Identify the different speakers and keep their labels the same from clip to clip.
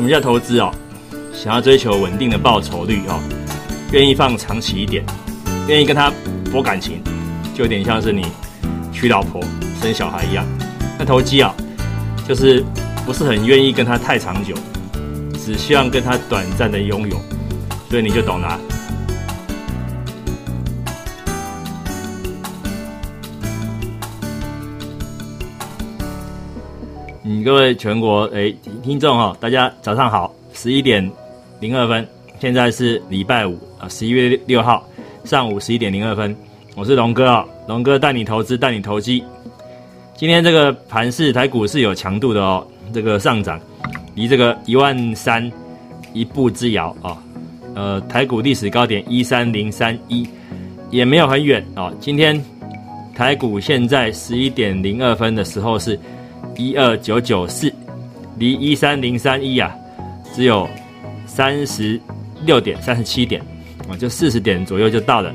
Speaker 1: 什么叫投资哦？想要追求稳定的报酬率哦，愿意放长期一点，愿意跟他博感情，就有点像是你娶老婆生小孩一样。那投机啊，就是不是很愿意跟他太长久，只希望跟他短暂的拥有，所以你就懂了。嗯，各位全国诶听众哈，大家早上好，十一点零二分，现在是礼拜五啊，十一月六号上午十一点零二分，我是龙哥啊，龙哥带你投资，带你投机。今天这个盘市台股是有强度的哦，这个上涨离这个一万三一步之遥啊，呃，台股历史高点一三零三一也没有很远啊。今天台股现在十一点零二分的时候是。一二九九四，离一三零三一啊，只有三十六点、三十七点啊，就四十点左右就到了。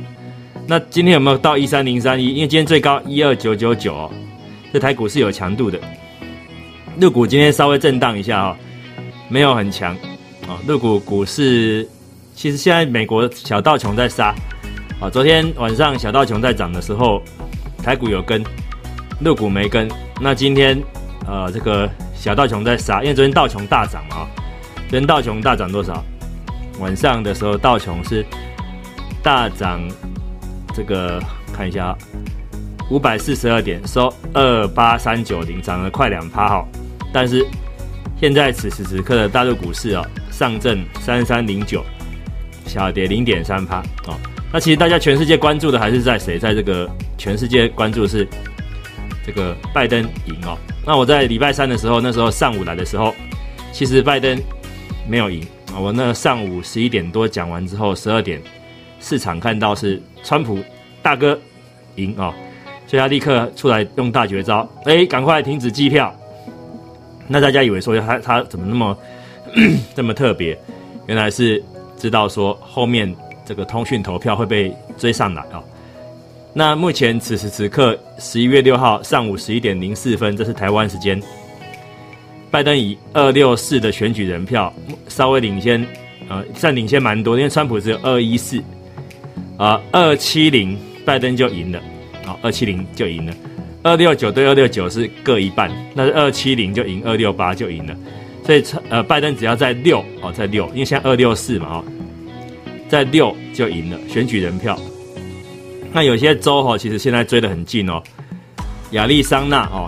Speaker 1: 那今天有没有到一三零三一？因为今天最高一二九九九哦，这台股是有强度的。陆股今天稍微震荡一下哦，没有很强啊。陆股股市其实现在美国小道琼在杀啊，昨天晚上小道琼在涨的时候，台股有跟，陆股没跟。那今天。呃，这个小道琼在杀，因为昨天道琼大涨嘛，昨天道琼大涨多少？晚上的时候道琼是大涨，这个看一下，五百四十二点，收二八三九零，涨了快两趴哈。但是现在此时此刻的大陆股市啊，上证三三零九，小跌零点三趴哦。那其实大家全世界关注的还是在谁？在这个全世界关注是这个拜登赢哦。那我在礼拜三的时候，那时候上午来的时候，其实拜登没有赢啊。我那上午十一点多讲完之后，十二点市场看到是川普大哥赢啊，所以他立刻出来用大绝招，哎，赶快停止机票。那大家以为说他他怎么那么 这么特别？原来是知道说后面这个通讯投票会被追上来啊。那目前此时此刻，十一月六号上午十一点零四分，这是台湾时间。拜登以二六四的选举人票稍微领先，呃，算领先蛮多，因为川普只有二一四，啊，二七零拜登就赢了，好，二七零就赢了，二六九对二六九是各一半，那是二七零就赢，二六八就赢了，所以呃，拜登只要在六哦，在六，因为现在二六四嘛，哦，在六就赢了选举人票。那有些州哈，其实现在追得很近哦。亚利桑那哦，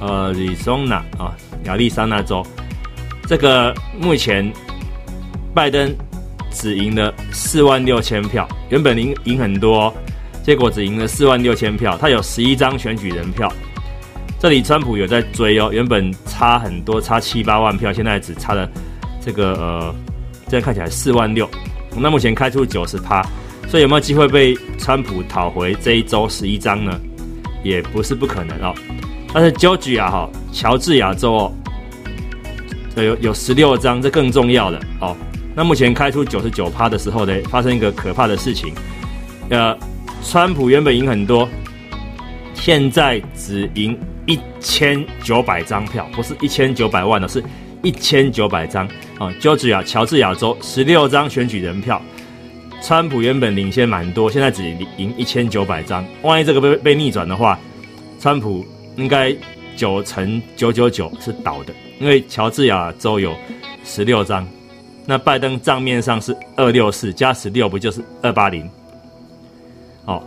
Speaker 1: 呃，里松纳啊，亚利桑那州，这个目前拜登只赢了四万六千票，原本赢赢很多，结果只赢了四万六千票。他有十一张选举人票，这里川普有在追哦，原本差很多，差七八万票，现在只差了这个呃，这样看起来四万六。那目前开出九十趴。所以有没有机会被川普讨回这一周十一张呢？也不是不可能哦。但是 Georgia 哈，乔治亚州哦，有有十六张，这更重要的哦。那目前开出九十九趴的时候呢，发生一个可怕的事情。呃，川普原本赢很多，现在只赢一千九百张票，不是一千九百万的，是一千九百张啊。Georgia 乔治亚州十六张选举人票。川普原本领先蛮多，现在只赢一千九百张。万一这个被被逆转的话，川普应该九成九九九是倒的，因为乔治亚州有十六张，那拜登账面上是二六四加十六，不就是二八零？哦，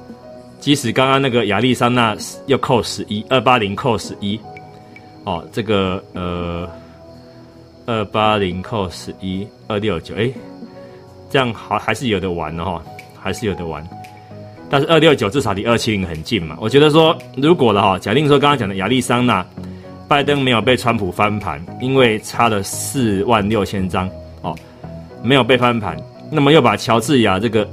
Speaker 1: 即使刚刚那个亚利桑那又扣十一，二八零扣十一，哦，这个呃，二八零扣十一，二六九，哎。这样好还是有的玩的哈，还是有的玩。但是二六九至少离二七零很近嘛。我觉得说，如果了哈，假定说刚刚讲的亚利桑那，拜登没有被川普翻盘，因为差了四万六千张哦，没有被翻盘，那么又把乔治亚这个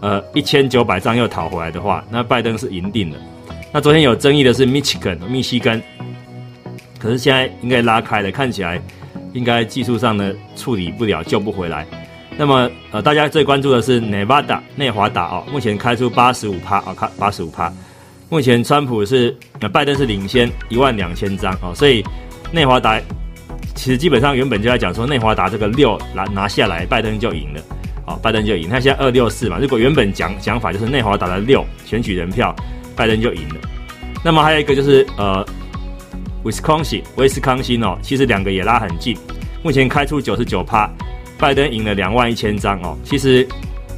Speaker 1: 呃一千九百张又讨回来的话，那拜登是赢定了。那昨天有争议的是 Michigan 密西根，可是现在应该拉开了，看起来应该技术上呢处理不了，救不回来。那么，呃，大家最关注的是 Nevada 内华达哦，目前开出八十五趴啊，开八十五趴。目前川普是，拜登是领先一万两千张哦，所以内华达其实基本上原本就在讲说内华达这个六拿拿下来，拜登就赢了，好，拜登就赢。他现在二六四嘛，如果原本讲讲法就是内华达的六选举人票，拜登就赢了。那么还有一个就是呃，威斯康星，威斯康星哦，其实两个也拉很近，目前开出九十九趴，拜登赢了两万一千张哦。其实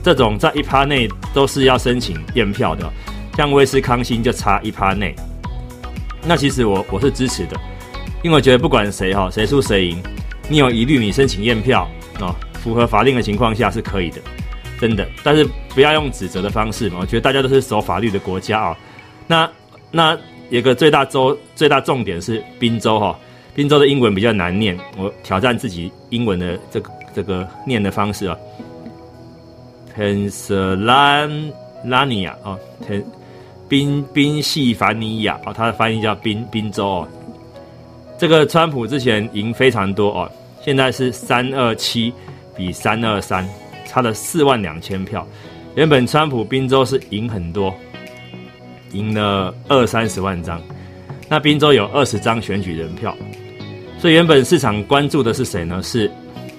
Speaker 1: 这种在一趴内都是要申请验票的，像威斯康星就差一趴内。那其实我我是支持的。因为我觉得不管谁哈，谁输谁赢，你有疑虑，你申请验票哦，符合法令的情况下是可以的，真的。但是不要用指责的方式嘛，我觉得大家都是守法律的国家啊。那那有个最大州最大重点是宾州哈，宾州的英文比较难念，我挑战自己英文的这个这个念的方式啊，Pennsylvania 啊，宾宾夕凡尼亚哦，它的翻译叫宾宾州哦。这个川普之前赢非常多哦，现在是三二七比三二三，差了四万两千票。原本川普宾州是赢很多，赢了二三十万张。那宾州有二十张选举人票，所以原本市场关注的是谁呢？是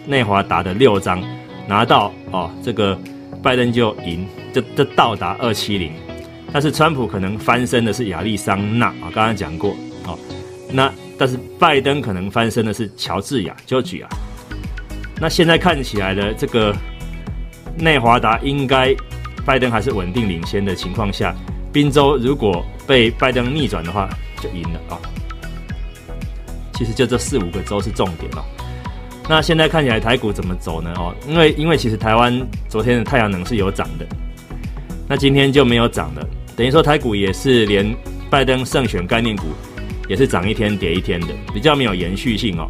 Speaker 1: 内华达的六张拿到哦，这个拜登就赢，就就到达二七零。但是川普可能翻身的是亚利桑那啊，刚刚讲过哦，那。但是拜登可能翻身的是乔治亚 （Georgia）。那现在看起来的这个内华达应该拜登还是稳定领先的情况下，宾州如果被拜登逆转的话，就赢了啊。其实就这四五个州是重点哦。那现在看起来台股怎么走呢？哦，因为因为其实台湾昨天的太阳能是有涨的，那今天就没有涨了，等于说台股也是连拜登胜选概念股。也是涨一天跌一天的，比较没有延续性哦。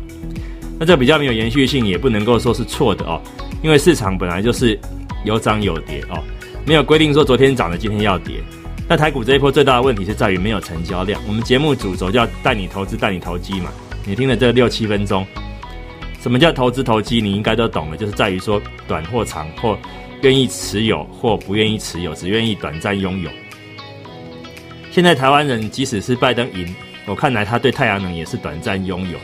Speaker 1: 那这比较没有延续性，也不能够说是错的哦，因为市场本来就是有涨有跌哦，没有规定说昨天涨的今天要跌。那台股这一波最大的问题是在于没有成交量。我们节目主轴叫带你投资带你投机嘛，你听了这六七分钟，什么叫投资投机，你应该都懂了，就是在于说短或长，或愿意持有或不愿意持有，只愿意短暂拥有。现在台湾人即使是拜登赢。我看来他对太阳能也是短暂拥有，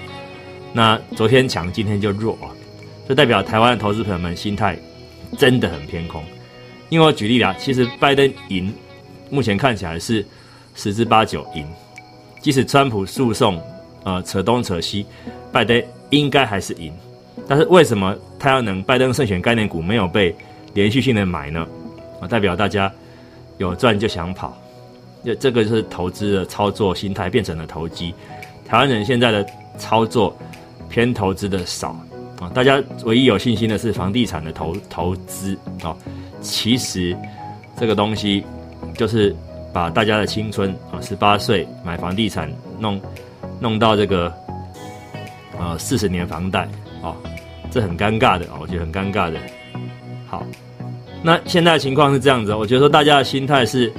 Speaker 1: 那昨天强，今天就弱啊，这代表台湾的投资朋友们心态真的很偏空。因为我举例啦，其实拜登赢，目前看起来是十之八九赢，即使川普诉讼，呃，扯东扯西，拜登应该还是赢。但是为什么太阳能拜登胜选概念股没有被连续性的买呢？啊，代表大家有赚就想跑。这这个是投资的操作心态变成了投机，台湾人现在的操作偏投资的少啊，大家唯一有信心的是房地产的投投资啊，其实这个东西就是把大家的青春啊，十八岁买房地产弄弄到这个呃四十年房贷啊，这很尴尬的啊，我觉得很尴尬的。好，那现在的情况是这样子，我觉得说大家的心态是。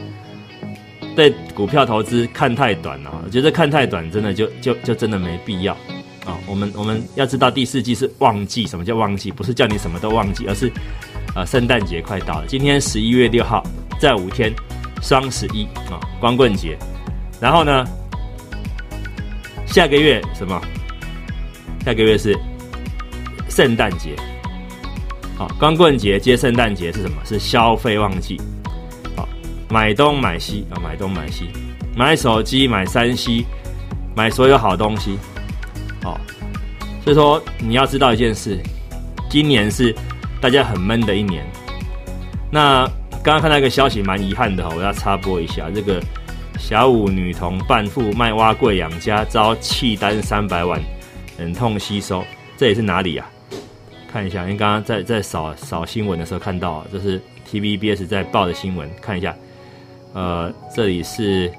Speaker 1: 对股票投资看太短了，我觉得看太短真的就就就真的没必要啊。我们我们要知道第四季是旺季，什么叫旺季？不是叫你什么都旺季，而是呃圣诞节快到了，今天十一月六号，在五天，双十一啊，光棍节，然后呢，下个月什么？下个月是圣诞节，好，光棍节接圣诞节是什么？是消费旺季。好买东买西啊，买东买西，买手机，买三 C，买所有好东西，哦，所以说你要知道一件事，今年是大家很闷的一年。那刚刚看到一个消息，蛮遗憾的哈，我要插播一下，这个小五女童半富卖蛙贵养家，遭弃单三百万，忍痛吸收，这也是哪里啊？看一下，因为刚刚在在扫扫新闻的时候看到，这是 TVBS 在报的新闻，看一下。呃，这里是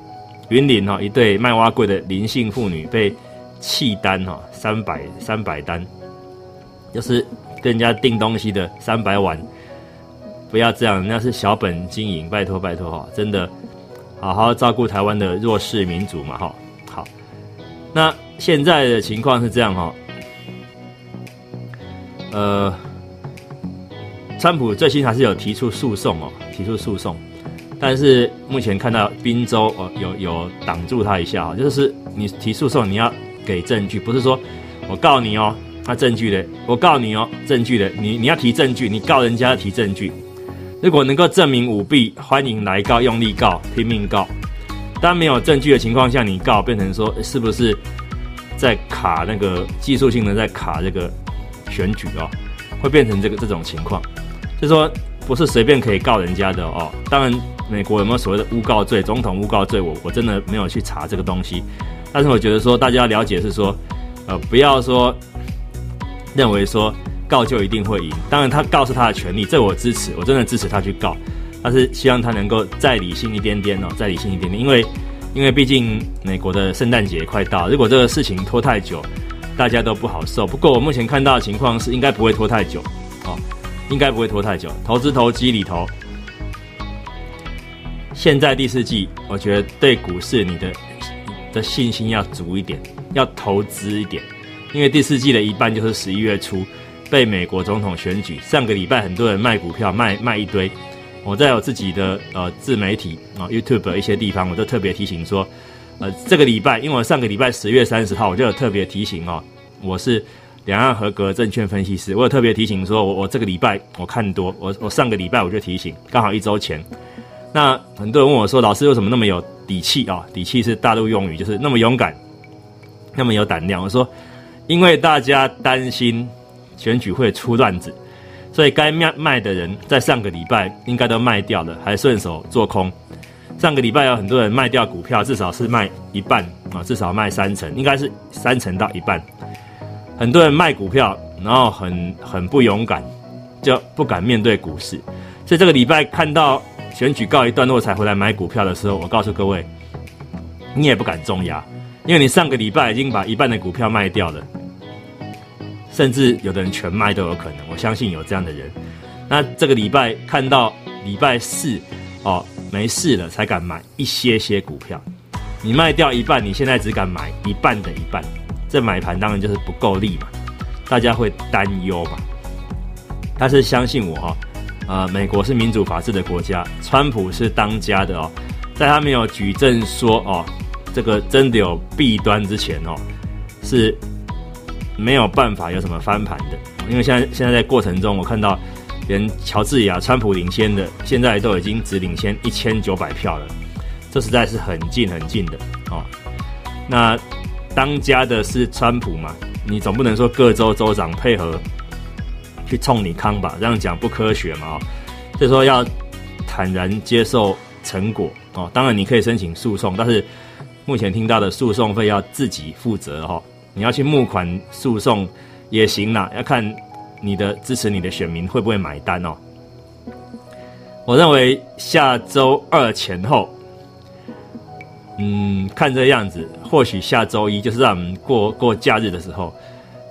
Speaker 1: 云林哈，一对卖蛙柜的林姓妇女被弃单哈，三百三百单，就是跟人家订东西的三百碗，不要这样，人家是小本经营，拜托拜托哈，真的好好照顾台湾的弱势民族嘛哈。好，那现在的情况是这样哈，呃，川普最新还是有提出诉讼哦，提出诉讼。但是目前看到滨州哦有有挡住他一下啊，就是你提诉讼你要给证据，不是说我告你哦，那证据的，我告你哦，证据的，你你要提证据，你告人家提证据。如果能够证明舞弊，欢迎来告，用力告，拼命告。当没有证据的情况下，你告变成说是不是在卡那个技术性的在卡这个选举哦，会变成这个这种情况，就说不是随便可以告人家的哦。当然，美国有没有所谓的诬告罪、总统诬告罪，我我真的没有去查这个东西。但是我觉得说大家要了解是说，呃，不要说认为说。告就一定会赢，当然他告是他的权利，这我支持，我真的支持他去告，但是希望他能够再理性一点点哦，再理性一点点，因为因为毕竟美国的圣诞节快到，如果这个事情拖太久，大家都不好受。不过我目前看到的情况是，应该不会拖太久哦，应该不会拖太久。投资投机里头，现在第四季，我觉得对股市你的的信心要足一点，要投资一点，因为第四季的一半就是十一月初。被美国总统选举，上个礼拜很多人卖股票，卖卖一堆。我在我自己的呃自媒体啊 YouTube 一些地方，我都特别提醒说，呃这个礼拜，因为我上个礼拜十月三十号我就有特别提醒哦，我是两岸合格证券分析师，我有特别提醒说，我我这个礼拜我看多，我我上个礼拜我就提醒，刚好一周前。那很多人问我说，老师为什么那么有底气啊？底气是大陆用语，就是那么勇敢，那么有胆量。我说，因为大家担心。选举会出乱子，所以该卖卖的人在上个礼拜应该都卖掉了，还顺手做空。上个礼拜有很多人卖掉股票，至少是卖一半啊，至少卖三成，应该是三成到一半。很多人卖股票，然后很很不勇敢，就不敢面对股市。所以这个礼拜看到选举告一段落才回来买股票的时候，我告诉各位，你也不敢重压，因为你上个礼拜已经把一半的股票卖掉了。甚至有的人全卖都有可能，我相信有这样的人。那这个礼拜看到礼拜四哦没事了才敢买一些些股票，你卖掉一半，你现在只敢买一半的一半，这买盘当然就是不够力嘛，大家会担忧嘛。但是相信我哈，呃，美国是民主法治的国家，川普是当家的哦，在他没有举证说哦这个真的有弊端之前哦是。没有办法有什么翻盘的，因为现在现在在过程中，我看到连乔治亚、川普领先的，现在都已经只领先一千九百票了，这实在是很近很近的哦。那当家的是川普嘛？你总不能说各州州长配合去冲你康吧？这样讲不科学嘛？所以说要坦然接受成果哦。当然你可以申请诉讼，但是目前听到的诉讼费要自己负责哈。你要去募款诉讼也行啦，要看你的支持你的选民会不会买单哦。我认为下周二前后，嗯，看这样子，或许下周一就是让我们过过假日的时候，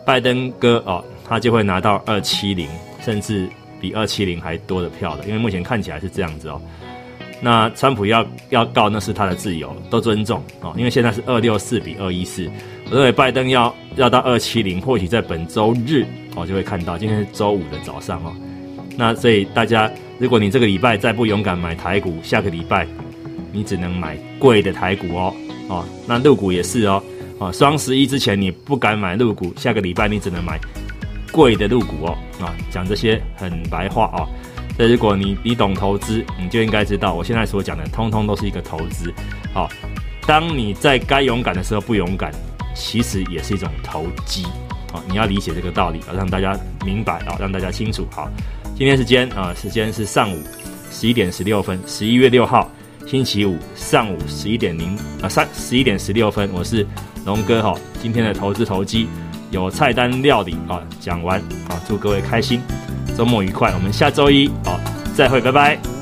Speaker 1: 拜登哥哦，他就会拿到二七零，甚至比二七零还多的票了，因为目前看起来是这样子哦。那川普要要告，那是他的自由，都尊重哦。因为现在是二六四比二一四，我认为拜登要要到二七零，或许在本周日哦就会看到。今天是周五的早上哦，那所以大家，如果你这个礼拜再不勇敢买台股，下个礼拜你只能买贵的台股哦哦。那陆股也是哦哦，双十一之前你不敢买陆股，下个礼拜你只能买贵的陆股哦啊。讲这些很白话哦。那如果你你懂投资，你就应该知道，我现在所讲的通通都是一个投资。好，当你在该勇敢的时候不勇敢，其实也是一种投机。好，你要理解这个道理啊，让大家明白啊，让大家清楚。好，今天时间啊，时间是上午十一点十六分，十一月六号星期五上午十一点零啊三十一点十六分，我是龙哥哈。今天的投资投机有菜单料理啊，讲完啊，祝各位开心。周末愉快，我们下周一哦再会，拜拜。